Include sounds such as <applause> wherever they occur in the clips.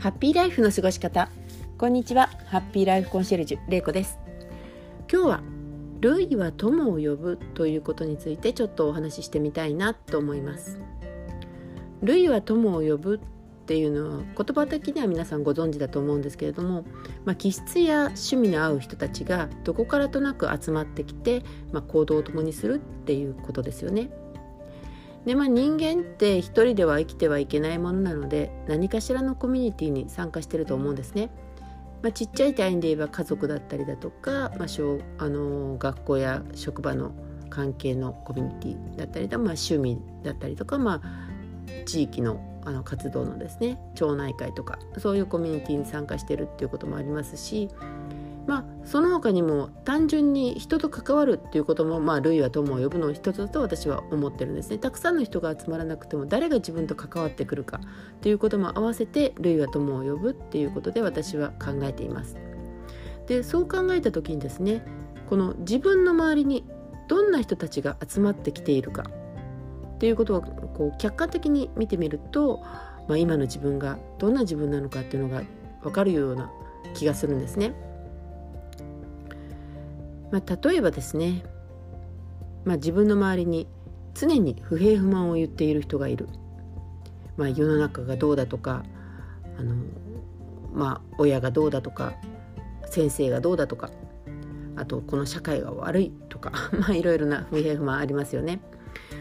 ハッピーライフの過ごし方。こんにちは。ハッピーライフコンシェルジュれいこです。今日はルイは友を呼ぶということについてちょっとお話ししてみたいなと思います。ルイは友を呼ぶっていうのは言葉的には皆さんご存知だと思うんですけれども、まあ、気質や趣味の合う人たちがどこからとなく集まってきて、まあ、行動を共にするっていうことですよね。でまあ、人間って一人では生きてはいけないものなので何かしらのコミュニティに参加してると思うんですね。まあ、ちっちゃい単位で言えば家族だったりだとか、まあ、小あの学校や職場の関係のコミュニティだったりとか、まあ、趣味だったりとか、まあ、地域のあの活動のですね町内会とかそういうコミュニティに参加してるっていうこともありますしまあその他にも単純に人と関わるっていうこともまあ類は友を呼ぶの一つだと私は思ってるんですねたくさんの人が集まらなくても誰が自分と関わってくるかということも合わせて類は友を呼ぶっていうことで私は考えていますでそう考えた時にですねこの自分の周りにどんな人たちが集まってきているかっていうことをこう客観的に見てみると、まあ、今の自分がどんな自分なのかっていうのが分かるような気がするんですね。まあ、例えばですね、まあ、自分の周りに常に不平不満を言っている人がいる、まあ、世の中がどうだとかあの、まあ、親がどうだとか先生がどうだとかあとこの社会が悪いとか <laughs> まあいろいろな不平不満ありますよね。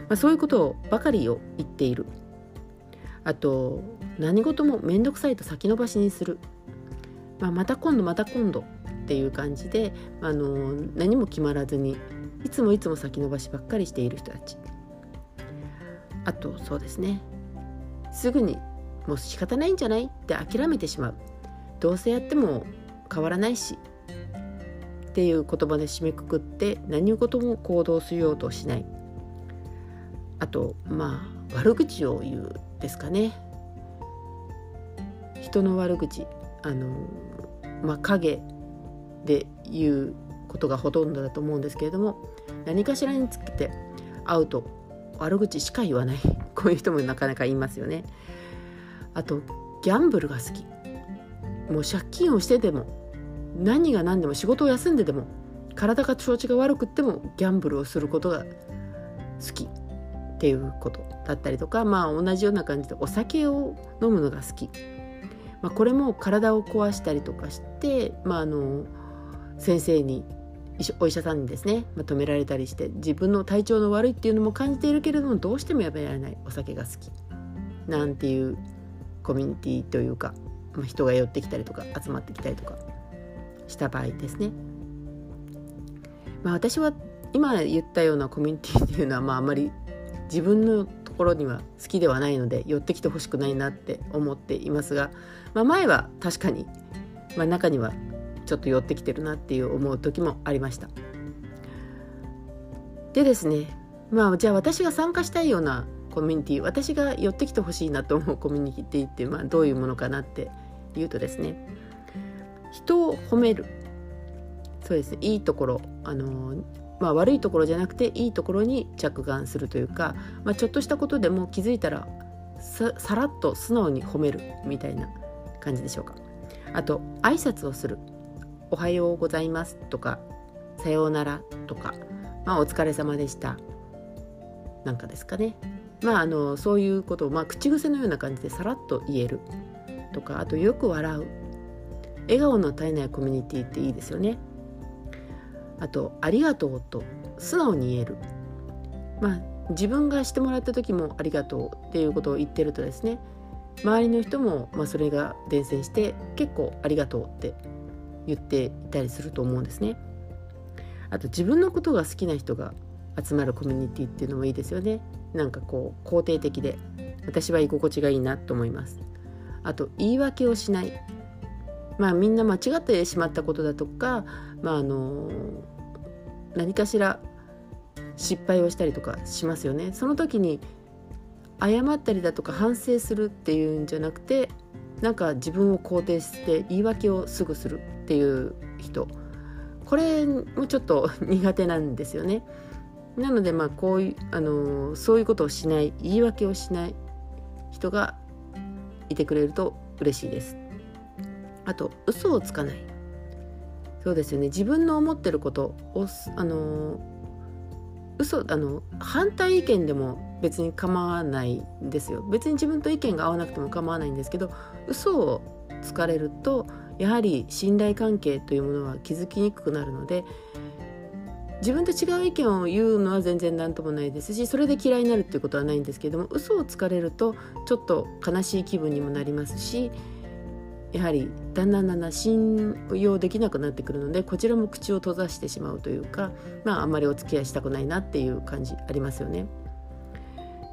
まあ、そういうことをばかりを言っている。あと何事も面倒くさいと先延ばしにする、まあ、また今度また今度っていう感じで、あの何も決まらずにいつもいつも先延ばしばっかりしている人たち。あとそうですね。すぐにもう仕方ないんじゃない？って諦めてしまう。どうせやっても変わらないし。っていう言葉で締めくくって何事も行動しようとしない。あとまあ悪口を言うですかね。人の悪口。あのまあ影。で言うことがほとんどだと思うんですけれども何かしらにつけて会うと悪口しか言わない。<laughs> こういう人もなかなかいますよね。あとギャンブルが好き。もう借金をしてでも何が何でも仕事を休んででも体が調子が悪くってもギャンブルをすることが好き。っていうことだったりとかまあ同じような感じでお酒を飲むのが好き、まあ、これも体を壊したりとかして、まあ、あの先生にお医者さんにですね、まあ、止められたりして自分の体調の悪いっていうのも感じているけれどもどうしてもやめられないお酒が好きなんていうコミュニティというか、まあ、人が寄ってきたりとか集まってきたりとかした場合ですね。まあ、私は今言ったようなコミュニティっていうのはまああまり自分のところには好きではないので寄ってきてほしくないなって思っていますが、まあ、前は確かに、まあ、中にはちょっと寄ってきてるなっていう思う時もありました。でですねまあじゃあ私が参加したいようなコミュニティ私が寄ってきてほしいなと思う <laughs> コミュニティって、まあ、どういうものかなっていうとですね人を褒める。そうですねいいところあのまあ、悪いところじゃなくていいところに着眼するというか、まあ、ちょっとしたことでも気づいたらささらっと素直に褒めるみたいな感じでしょうか。あと挨拶をする。おはようございますとかさようならとか、まあ、お疲れ様でしたなんかですかね。まあ、あのそういうことを、まあ、口癖のような感じでさらっと言えるとかあとよく笑う笑顔の絶えないコミュニティっていいですよね。あと「ありがとう」と素直に言える。まあ自分がしてもらった時も「ありがとう」っていうことを言ってるとですね周りの人も、まあ、それが伝染して結構「ありがとう」って言っていたりすると思うんですね。あと自分のことが好きな人が集まるコミュニティっていうのもいいですよね。なんかこう肯定的で私は居心地がいいなと思います。あと言い訳をしない。まあみんな間違ってしまったことだとか、まああの何かしら失敗をしたりとかしますよね。その時に謝ったりだとか反省するっていうんじゃなくてなんか自分を肯定して言い訳をすぐするっていう人これもちょっと <laughs> 苦手なんですよね。なのでまあこういうあのそういうことをしない言い訳をしない人がいてくれると嬉しいです。あと嘘をつかないそうですよね自分の思ってることをあの嘘あの反対意見でも別に構わないんですよ別に自分と意見が合わなくても構わないんですけど嘘をつかれるとやはり信頼関係というものは築きにくくなるので自分と違う意見を言うのは全然何ともないですしそれで嫌いになるっていうことはないんですけども嘘をつかれるとちょっと悲しい気分にもなりますしやはりだんだんだんだん信用できなくなってくるのでこちらも口を閉ざしてしまうというかまああんまりお付き合いしたくないなっていう感じありますよね。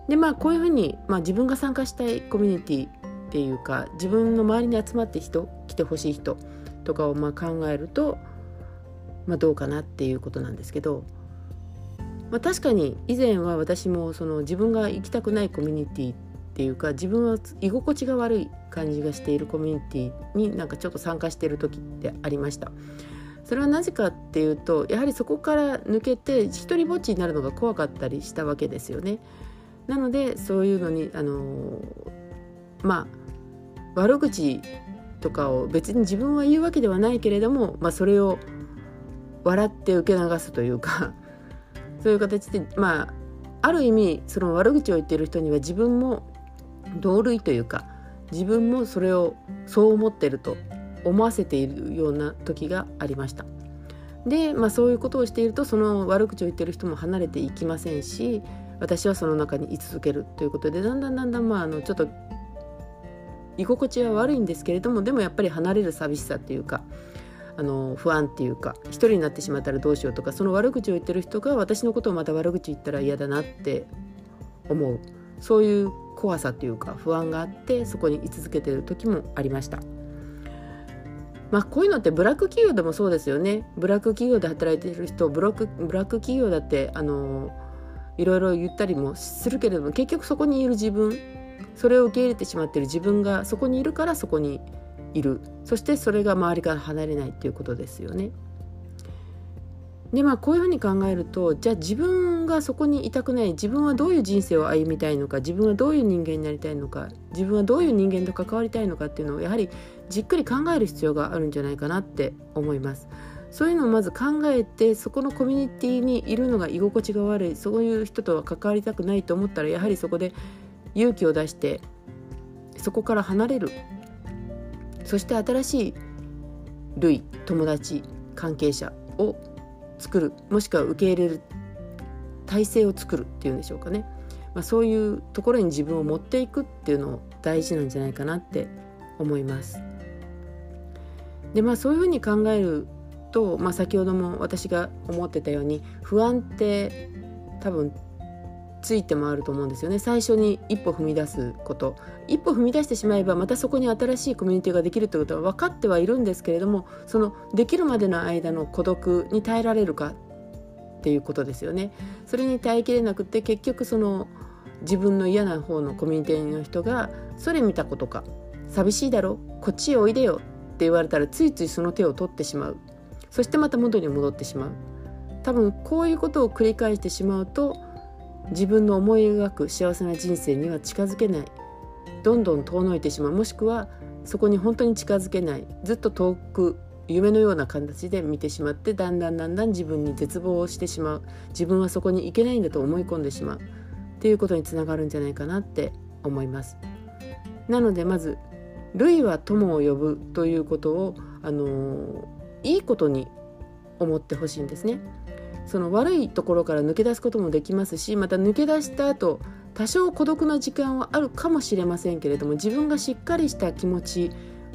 でまあこういうふうに、まあ、自分が参加したいコミュニティっていうか自分の周りに集まって人来てほしい人とかをま考えると、まあ、どうかなっていうことなんですけど、まあ、確かに以前は私もその自分が行きたくないコミュニティっていうか自分は居心地が悪い感じがしているコミュニティになんかちょっと参加してる時ってありました。それはなぜかっていうとやはりそこから抜けて一りぼっちになるのが怖かったりしたわけですよね。なのでそういうのにあのまあ悪口とかを別に自分は言うわけではないけれども、まあ、それを笑って受け流すというか <laughs> そういう形でまあある意味その悪口を言っている人には自分も同類というか自分もそれをそう思ってると思わせているような時がありました。で、まあ、そういうことをしているとその悪口を言ってる人も離れていきませんし私はその中に居続けるということでだんだんだんだんまああのちょっと居心地は悪いんですけれどもでもやっぱり離れる寂しさっていうかあの不安っていうか一人になってしまったらどうしようとかその悪口を言ってる人が私のことをまた悪口言ったら嫌だなって思うそういう怖さというか不安があってそこに居続けてる時もありました。まあ、こういうのってブラック企業でもそうですよねブラック企業で働いてる人ブラックブラック企業だってあのいろいろ言ったりもするけれども結局そこにいる自分それを受け入れてしまっている自分がそこにいるからそこにいる。そしてそれが周りから離れないっていうことですよね。でまあこういうふうに考えるとじゃあ自分がそこにいたくない。自分はどういう人生を歩みたいのか。自分はどういう人間になりたいのか。自分はどういう人間と関わりたいのかっていうのをやはりじっくり考える必要があるんじゃないかなって思います。そういうのをまず考えてそこのコミュニティにいるのが居心地が悪い。そういう人とは関わりたくないと思ったらやはりそこで勇気を出してそこから離れる。そして新しい類友達関係者を作る。もしくは受け入れる体制を作るっていうんでしょうかね、まあ、そういうところに自分を持っていくっていうの大事なんじゃないかなって思います。でまあそういうふうに考えると、まあ、先ほども私が思ってたように不安って多分ついてもあると思うんですよね。最初に一歩踏み出すこと。一歩踏み出してしまえばまたそこに新しいコミュニティができるということは分かってはいるんですけれどもそのできるまでの間の孤独に耐えられるかっていうことですよね。それに耐えきれなくて結局その自分の嫌な方のコミュニティの人がそれ見たことか。寂しいだろ？こっちへおいでよって言われたらついついその手を取ってしまう。そしてまた元に戻ってしまう。多分こういうことを繰り返してしまうと自分の思い描く幸せな人生には近づけない。どんどん遠のいてしまう。もしくはそこに本当に近づけない。ずっと遠く夢のような形で見てしまってだんだんだんだん自分に絶望をしてしまう。自分はそこに行けないんだと思い込んでしまう。っていうことにつながるんじゃないかなって思います。なのでまず「類は友を呼ぶ」ということを、あのー、いいことに思ってほしいんですね。その悪いところから抜け出すこともできますしまた抜け出した後多少孤独な時間はあるかもしれませんけれども自分がしっかりした気持ち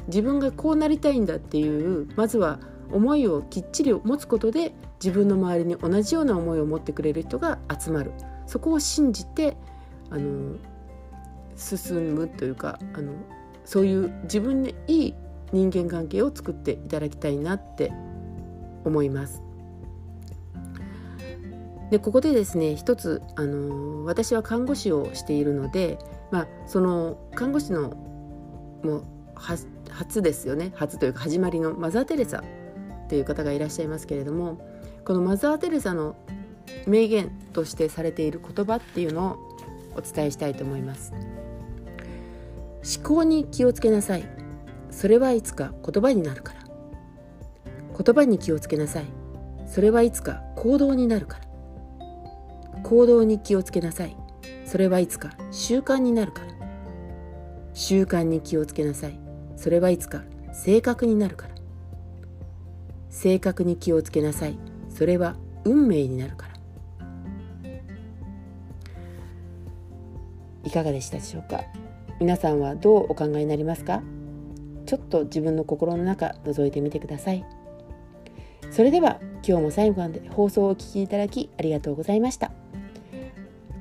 自分がこうなりたいんだっていうまずは思いをきっちり持つことで自分の周りに同じような思いを持ってくれる人が集まるそこを信じてあの進むというかあのそういう自分でいい人間関係を作っていただきたいなって思います。でここでですね一つ、あの私は看護師をしているので、まあ、その看護師のもう初ですよね。初というか始まりのマザー・テレサっていう方がいらっしゃいますけれどもこのマザー・テレサの名言としてされている言葉っていうのをお伝えしたいと思います。思考に気をつけなさい。それはいつか言葉になるから。言葉に気をつけなさい。それはいつか行動になるから。行動に気をつけなさい。それはいつか習慣になるから。習慣に気をつけなさい。それはいつか性格になるから。性格に気をつけなさい。それは運命になるから。いかがでしたでしょうか？皆さんはどうお考えになりますか？ちょっと自分の心の中覗いてみてください。それでは今日も最後まで放送をお聴きいただきありがとうございました。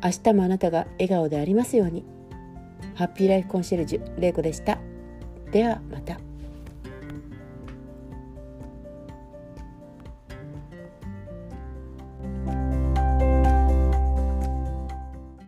明日もあなたが笑顔でありますように。ハッピーライフコンシェルジュ玲子でした。ではまた。